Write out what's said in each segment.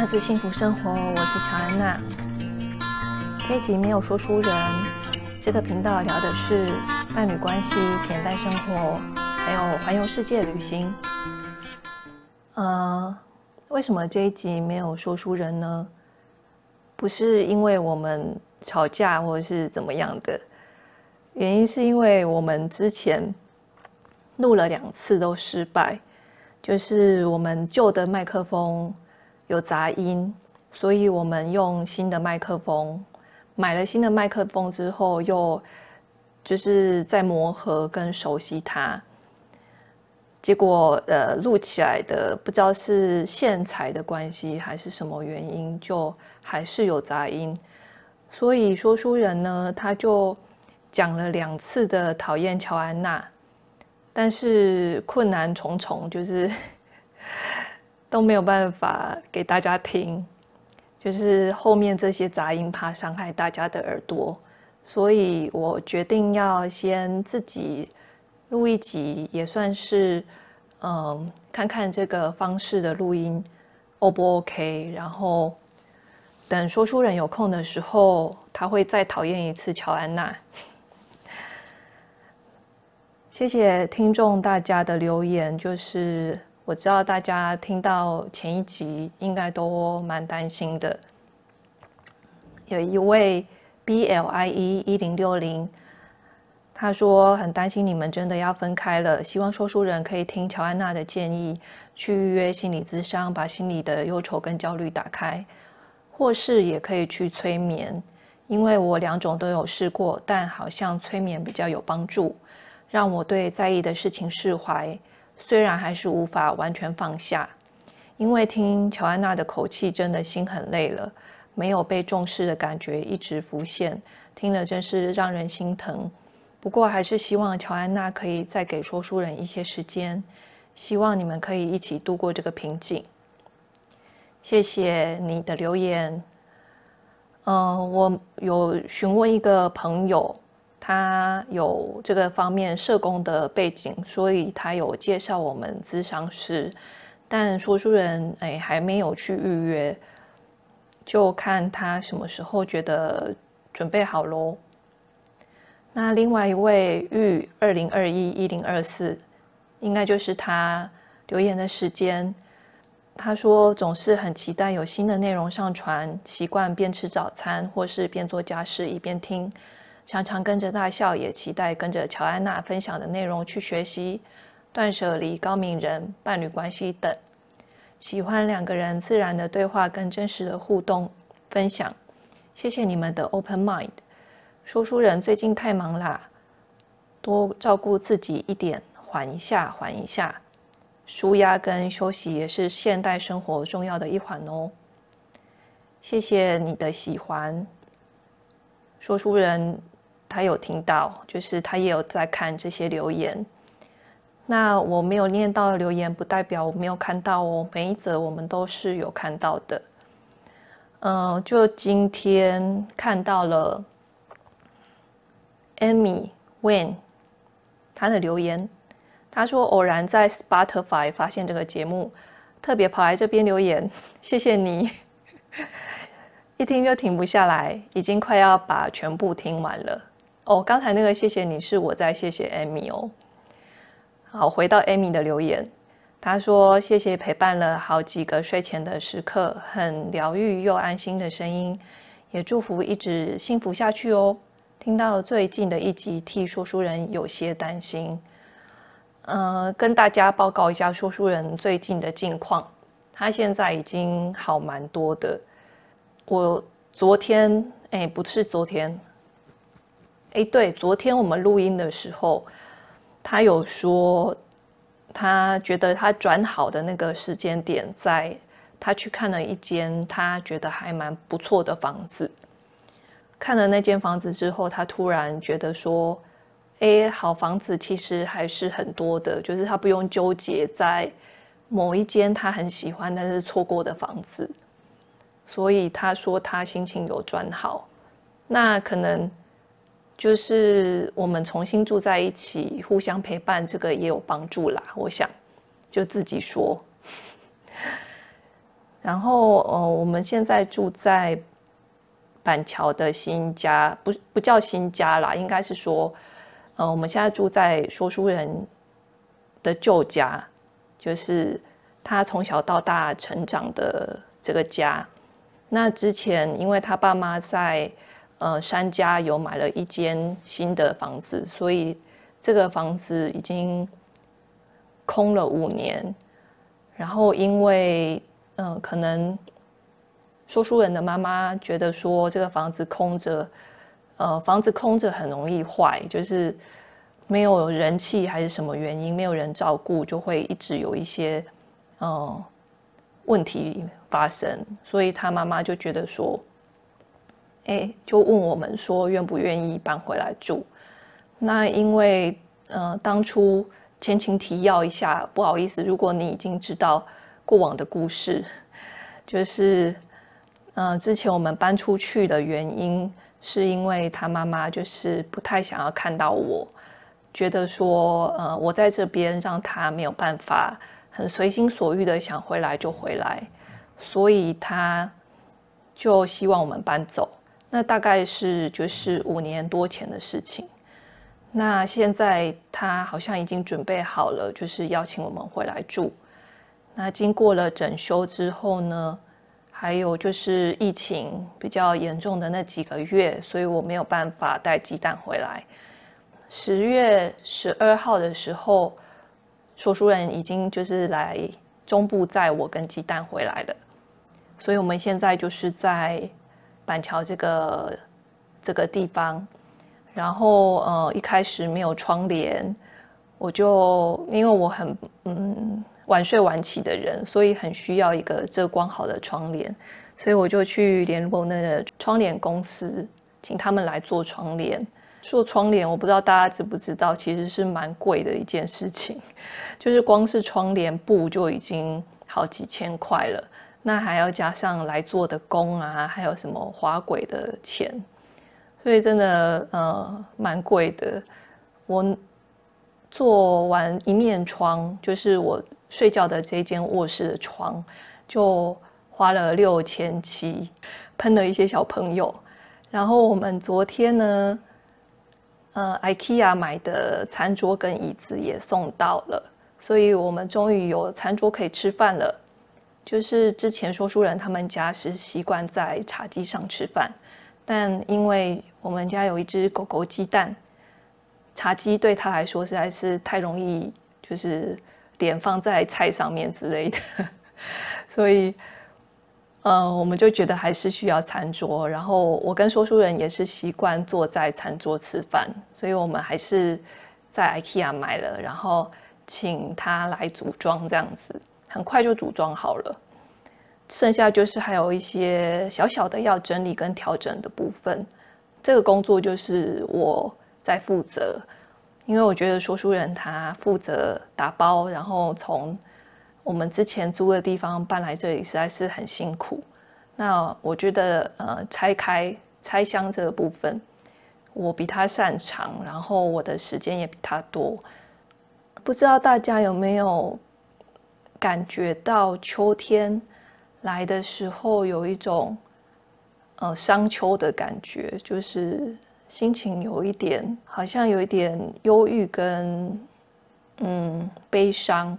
汉字幸福生活，我是乔安娜。这一集没有说书人，这个频道聊的是伴侣关系、简单生活，还有环游世界旅行。呃，为什么这一集没有说书人呢？不是因为我们吵架或者是怎么样的，原因是因为我们之前录了两次都失败，就是我们旧的麦克风有杂音，所以我们用新的麦克风，买了新的麦克风之后，又就是在磨合跟熟悉它。结果，呃，录起来的不知道是线材的关系还是什么原因，就还是有杂音。所以说书人呢，他就讲了两次的讨厌乔安娜，但是困难重重，就是都没有办法给大家听，就是后面这些杂音怕伤害大家的耳朵，所以我决定要先自己。录一集也算是，嗯，看看这个方式的录音 O 不 OK，然后等说书人有空的时候，他会再讨厌一次乔安娜。谢谢听众大家的留言，就是我知道大家听到前一集应该都蛮担心的。有一位 BLIE 一零六零。他说很担心你们真的要分开了，希望说书人可以听乔安娜的建议，去预约心理咨商，把心里的忧愁跟焦虑打开，或是也可以去催眠，因为我两种都有试过，但好像催眠比较有帮助，让我对在意的事情释怀，虽然还是无法完全放下，因为听乔安娜的口气真的心很累了，没有被重视的感觉一直浮现，听了真是让人心疼。不过，还是希望乔安娜可以再给说书人一些时间，希望你们可以一起度过这个瓶颈。谢谢你的留言。嗯，我有询问一个朋友，他有这个方面社工的背景，所以他有介绍我们咨商师，但说书人哎还没有去预约，就看他什么时候觉得准备好喽。那另外一位玉二零二一一零二四，应该就是他留言的时间。他说总是很期待有新的内容上传，习惯边吃早餐或是边做家事一边听，常常跟着大笑，也期待跟着乔安娜分享的内容去学习断舍离、高敏人、伴侣关系等。喜欢两个人自然的对话跟真实的互动分享。谢谢你们的 open mind。说书人最近太忙啦，多照顾自己一点，缓一下，缓一下。舒压跟休息也是现代生活重要的一环哦。谢谢你的喜欢。说书人他有听到，就是他也有在看这些留言。那我没有念到的留言，不代表我没有看到哦。每一则我们都是有看到的。嗯，就今天看到了。Amy Wen，他的留言，他说偶然在 Spotify 发现这个节目，特别跑来这边留言，谢谢你，一听就停不下来，已经快要把全部听完了。哦，刚才那个谢谢你是我在谢谢 Amy 哦。好，回到 Amy 的留言，他说谢谢陪伴了好几个睡前的时刻，很疗愈又安心的声音，也祝福一直幸福下去哦。听到最近的一集，替说书人有些担心。呃，跟大家报告一下说书人最近的近况，他现在已经好蛮多的。我昨天，哎，不是昨天，哎，对，昨天我们录音的时候，他有说，他觉得他转好的那个时间点，在他去看了一间他觉得还蛮不错的房子。看了那间房子之后，他突然觉得说：“哎，好房子其实还是很多的，就是他不用纠结在某一间他很喜欢但是错过的房子。”所以他说他心情有转好。那可能就是我们重新住在一起，互相陪伴，这个也有帮助啦。我想就自己说。然后呃，我们现在住在板桥的新家，不不叫新家啦，应该是说，呃，我们现在住在说书人的旧家，就是他从小到大成长的这个家。那之前，因为他爸妈在呃三家有买了一间新的房子，所以这个房子已经空了五年。然后因为嗯、呃，可能说书人的妈妈觉得说这个房子空着，呃，房子空着很容易坏，就是没有人气还是什么原因，没有人照顾，就会一直有一些嗯。问题发生，所以他妈妈就觉得说，哎，就问我们说愿不愿意搬回来住。那因为呃，当初前情提要一下，不好意思，如果你已经知道过往的故事，就是呃，之前我们搬出去的原因，是因为他妈妈就是不太想要看到我，觉得说呃，我在这边让他没有办法。很随心所欲的想回来就回来，所以他就希望我们搬走。那大概是就是五年多前的事情。那现在他好像已经准备好了，就是邀请我们回来住。那经过了整修之后呢，还有就是疫情比较严重的那几个月，所以我没有办法带鸡蛋回来。十月十二号的时候。说书人已经就是来中部载我跟鸡蛋回来了，所以我们现在就是在板桥这个这个地方。然后呃一开始没有窗帘，我就因为我很嗯晚睡晚起的人，所以很需要一个遮光好的窗帘，所以我就去联络那个窗帘公司，请他们来做窗帘。做窗帘，我不知道大家知不知道，其实是蛮贵的一件事情，就是光是窗帘布就已经好几千块了，那还要加上来做的工啊，还有什么滑轨的钱，所以真的呃蛮贵的。我做完一面窗，就是我睡觉的这间卧室的窗，就花了六千七，喷了一些小朋友。然后我们昨天呢。呃，IKEA 买的餐桌跟椅子也送到了，所以我们终于有餐桌可以吃饭了。就是之前说书人他们家是习惯在茶几上吃饭，但因为我们家有一只狗狗鸡蛋，茶几对他来说实在是太容易，就是脸放在菜上面之类的，所以。呃，我们就觉得还是需要餐桌，然后我跟说书人也是习惯坐在餐桌吃饭，所以我们还是在 IKEA 买了，然后请他来组装，这样子很快就组装好了。剩下就是还有一些小小的要整理跟调整的部分，这个工作就是我在负责，因为我觉得说书人他负责打包，然后从。我们之前租的地方搬来这里实在是很辛苦。那我觉得，呃，拆开拆箱这个部分，我比他擅长，然后我的时间也比他多。不知道大家有没有感觉到秋天来的时候有一种呃伤秋的感觉，就是心情有一点，好像有一点忧郁跟嗯悲伤。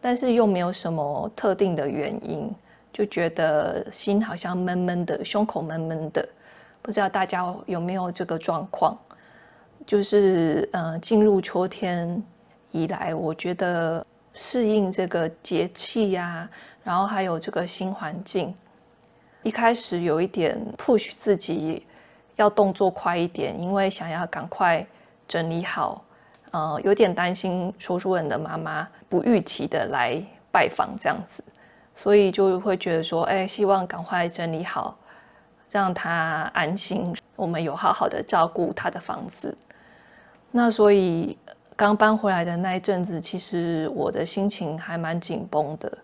但是又没有什么特定的原因，就觉得心好像闷闷的，胸口闷闷的。不知道大家有没有这个状况？就是呃，进入秋天以来，我觉得适应这个节气呀，然后还有这个新环境，一开始有一点 push 自己要动作快一点，因为想要赶快整理好。呃，有点担心说书人的妈妈不预期的来拜访这样子，所以就会觉得说，哎，希望赶快整理好，让她安心。我们有好好的照顾她的房子。那所以刚搬回来的那一阵子，其实我的心情还蛮紧绷的，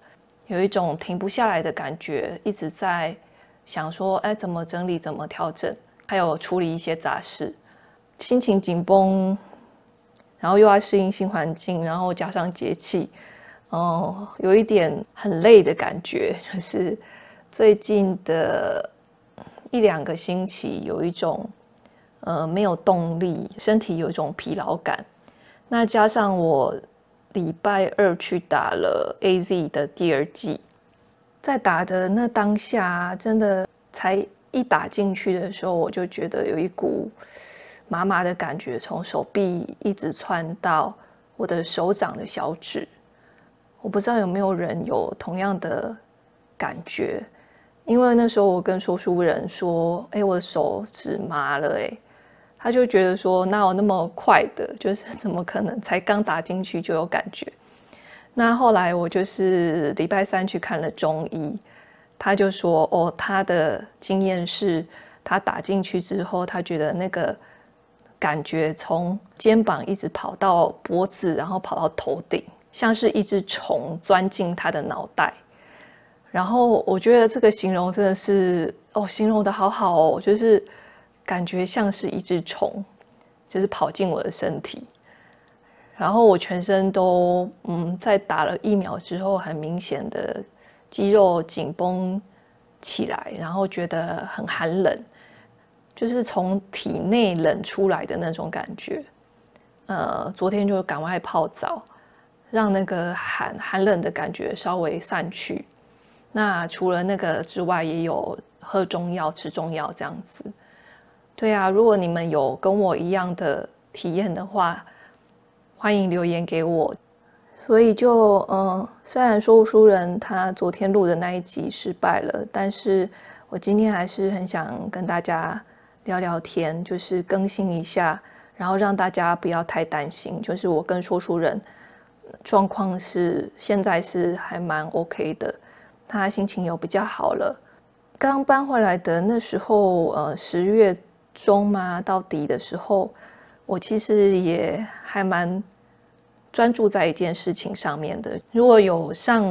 有一种停不下来的感觉，一直在想说，哎，怎么整理，怎么调整，还有处理一些杂事，心情紧绷。然后又要适应新环境，然后加上节气，哦，有一点很累的感觉，就是最近的一两个星期有一种呃没有动力，身体有一种疲劳感。那加上我礼拜二去打了 AZ 的第二剂，在打的那当下，真的才一打进去的时候，我就觉得有一股麻麻的感觉，从手臂一直窜到我的手掌的小指。我不知道有没有人有同样的感觉，因为那时候我跟说书人说：“哎，我的手指麻了。”哎，他就觉得说：“哪有那么快的？就是怎么可能才刚打进去就有感觉？”那后来我就是礼拜三去看了中医，他就说：“哦，他的经验是，他打进去之后，他觉得那个感觉从肩膀一直跑到脖子，然后跑到头顶。”像是一只虫钻进他的脑袋，然后我觉得这个形容真的是哦，形容得好好哦，就是感觉像是一只虫，就是跑进我的身体，然后我全身都嗯，在打了疫苗之后，很明显的肌肉紧绷起来，然后觉得很寒冷，就是从体内冷出来的那种感觉。呃，昨天就赶快泡澡。让那个寒寒冷的感觉稍微散去。那除了那个之外，也有喝中药、吃中药这样子。对啊，如果你们有跟我一样的体验的话，欢迎留言给我。所以就嗯，虽然说书人他昨天录的那一集失败了，但是我今天还是很想跟大家聊聊天，就是更新一下，然后让大家不要太担心。就是我跟说书人。状况是现在是还蛮 OK 的，他心情有比较好了。刚搬回来的那时候，呃，十月中嘛到底的时候，我其实也还蛮专注在一件事情上面的。如果有上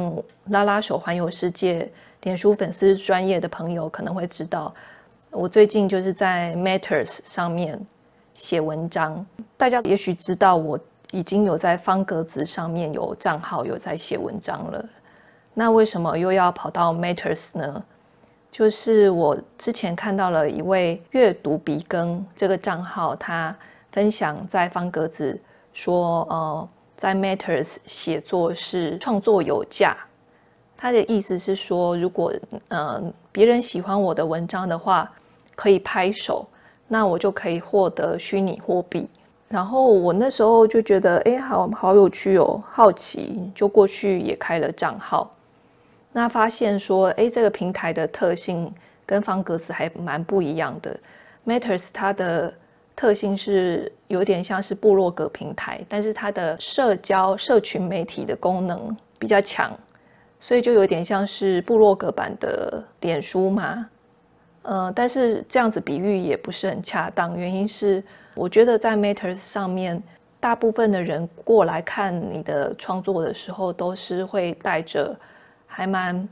拉拉手环游世界点书粉丝专业的朋友，可能会知道，我最近就是在 Matters 上面写文章。大家也许知道我。已经有在方格子上面有账号，有在写文章了。那为什么又要跑到 Matters 呢？就是我之前看到了一位阅读鼻耕这个账号，他分享在方格子说，呃，在 Matters 写作是创作有价。他的意思是说，如果呃别人喜欢我的文章的话，可以拍手，那我就可以获得虚拟货币。然后我那时候就觉得，哎，好好有趣哦，好奇，就过去也开了账号。那发现说，哎，这个平台的特性跟方格子还蛮不一样的。Matters 它的特性是有点像是部落格平台，但是它的社交社群媒体的功能比较强，所以就有点像是部落格版的脸书嘛。呃，但是这样子比喻也不是很恰当，原因是。我觉得在 Matters 上面，大部分的人过来看你的创作的时候，都是会带着还蛮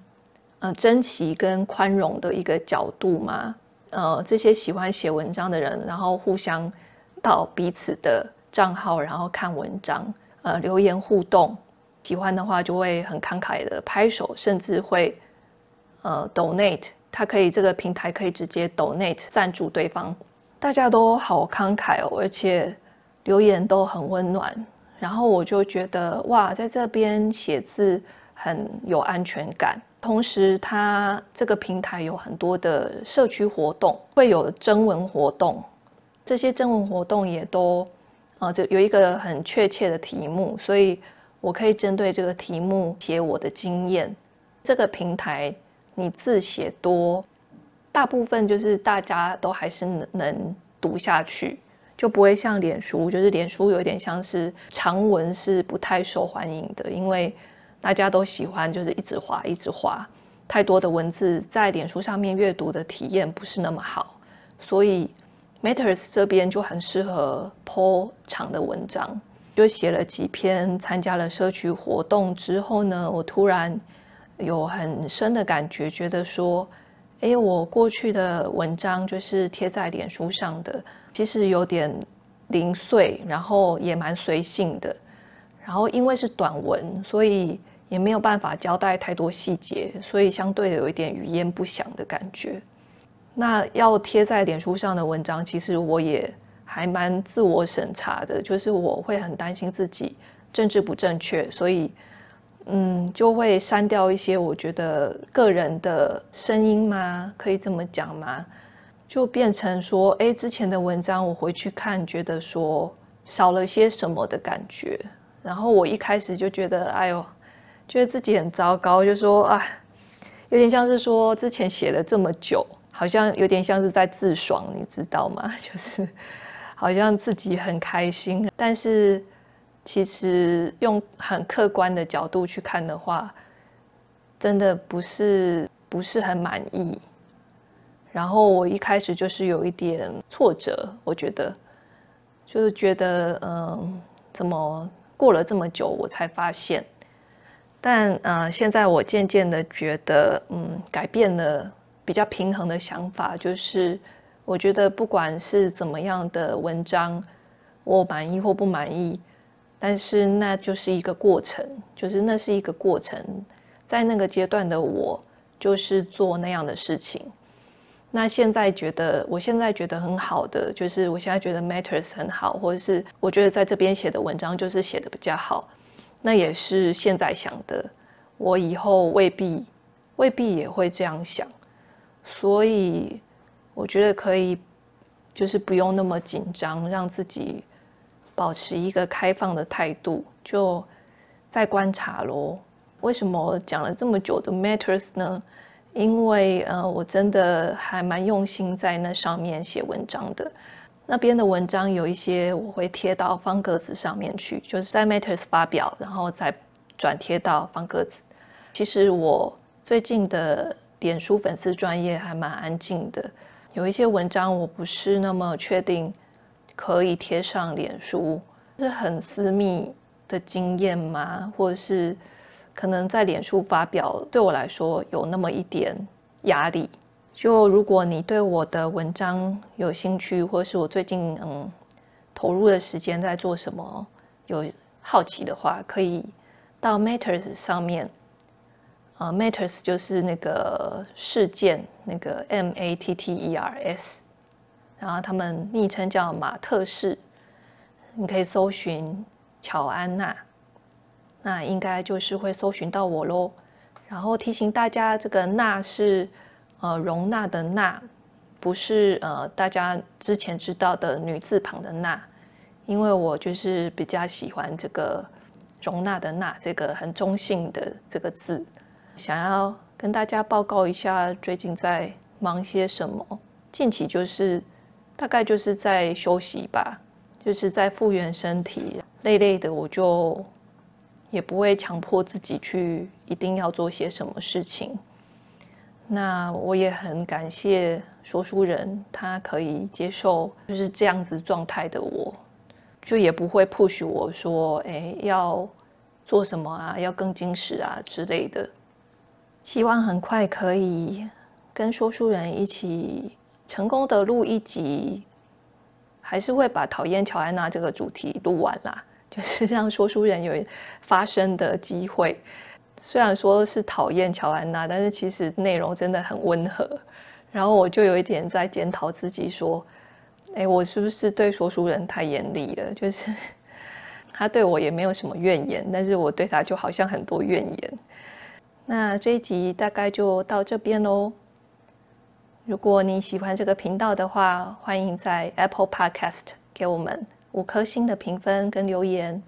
呃珍惜跟宽容的一个角度嘛。呃，这些喜欢写文章的人，然后互相到彼此的账号，然后看文章，呃，留言互动，喜欢的话就会很慷慨的拍手，甚至会呃 donate，他可以这个平台可以直接 donate 赞助对方。大家都好慷慨哦，而且留言都很温暖，然后我就觉得哇，在这边写字很有安全感。同时，它这个平台有很多的社区活动，会有征文活动，这些征文活动也都啊，就有一个很确切的题目，所以我可以针对这个题目写我的经验。这个平台你字写多。大部分就是大家都还是能能读下去，就不会像脸书，就是脸书有点像是长文是不太受欢迎的，因为大家都喜欢就是一直滑一直滑，太多的文字在脸书上面阅读的体验不是那么好，所以 Matters 这边就很适合 po 长的文章，就写了几篇，参加了社区活动之后呢，我突然有很深的感觉，觉得说。哎，我过去的文章就是贴在脸书上的，其实有点零碎，然后也蛮随性的。然后因为是短文，所以也没有办法交代太多细节，所以相对的有一点语焉不详的感觉。那要贴在脸书上的文章，其实我也还蛮自我审查的，就是我会很担心自己政治不正确，所以嗯，就会删掉一些我觉得个人的声音吗？可以这么讲吗？就变成说，哎，之前的文章我回去看，觉得说少了些什么的感觉。然后我一开始就觉得，哎呦，觉得自己很糟糕，就说啊，有点像是说之前写了这么久，好像有点像是在自爽，你知道吗？就是好像自己很开心，但是其实用很客观的角度去看的话，真的不是不是很满意。然后我一开始就是有一点挫折，我觉得就是觉得，嗯，怎么？过了这么久，我才发现。但呃，现在我渐渐的觉得，嗯，改变了比较平衡的想法，就是我觉得不管是怎么样的文章，我满意或不满意，但是那就是一个过程，就是那是一个过程，在那个阶段的我，就是做那样的事情。那现在觉得，我现在觉得很好的，就是我现在觉得 Matters 很好，或者是我觉得在这边写的文章就是写的比较好，那也是现在想的，我以后未必未必也会这样想，所以我觉得可以，就是不用那么紧张，让自己保持一个开放的态度，就再观察咯。为什么讲了这么久的 Matters 呢？因为呃，我真的还蛮用心在那上面写文章的。那边的文章有一些我会贴到方格子上面去，就是在 Matters 发表，然后再转贴到方格子。其实我最近的脸书粉丝专业还蛮安静的，有一些文章我不是那么确定可以贴上脸书，是很私密的经验吗？或者是？可能在脸书发表对我来说有那么一点压力。就如果你对我的文章有兴趣，或是我最近嗯投入的时间在做什么有好奇的话，可以到 Matters 上面。啊、呃，Matters 就是那个事件，那个 M A T T E R S，然后他们昵称叫马特氏，你可以搜寻乔安娜。那应该就是会搜寻到我喽，然后提醒大家，这个“娜”是呃容纳的“纳”，不是呃大家之前知道的女字旁的“纳”，因为我就是比较喜欢这个容纳的“纳”这个很中性的这个字，想要跟大家报告一下最近在忙些什么。近期就是大概就是在休息吧，就是在复原身体，累累的我就。也不会强迫自己去一定要做些什么事情。那我也很感谢说书人，他可以接受就是这样子状态的我，就也不会 push 我说，哎，要做什么啊，要更精实啊之类的。希望很快可以跟说书人一起成功的录一集，还是会把讨厌乔安娜这个主题录完啦。就是让说书人有发声的机会。虽然说是讨厌乔安娜，但是其实内容真的很温和。然后我就有一点在检讨自己，说：“哎，我是不是对说书人太严厉了？就是 他对我也没有什么怨言，但是我对他就好像很多怨言。”那这一集大概就到这边喽。如果你喜欢这个频道的话，欢迎在 Apple Podcast 给我们。五颗星的评分跟留言，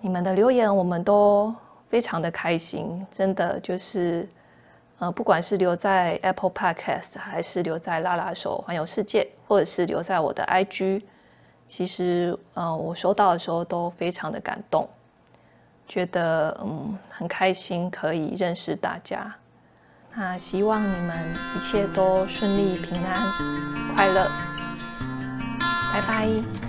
你们的留言我们都非常的开心，真的就是，呃，不管是留在 Apple Podcast，还是留在拉拉手环游世界，或者是留在我的 IG，其实，呃，我收到的时候都非常的感动，觉得嗯很开心可以认识大家，那希望你们一切都顺利、平安、快乐。拜拜。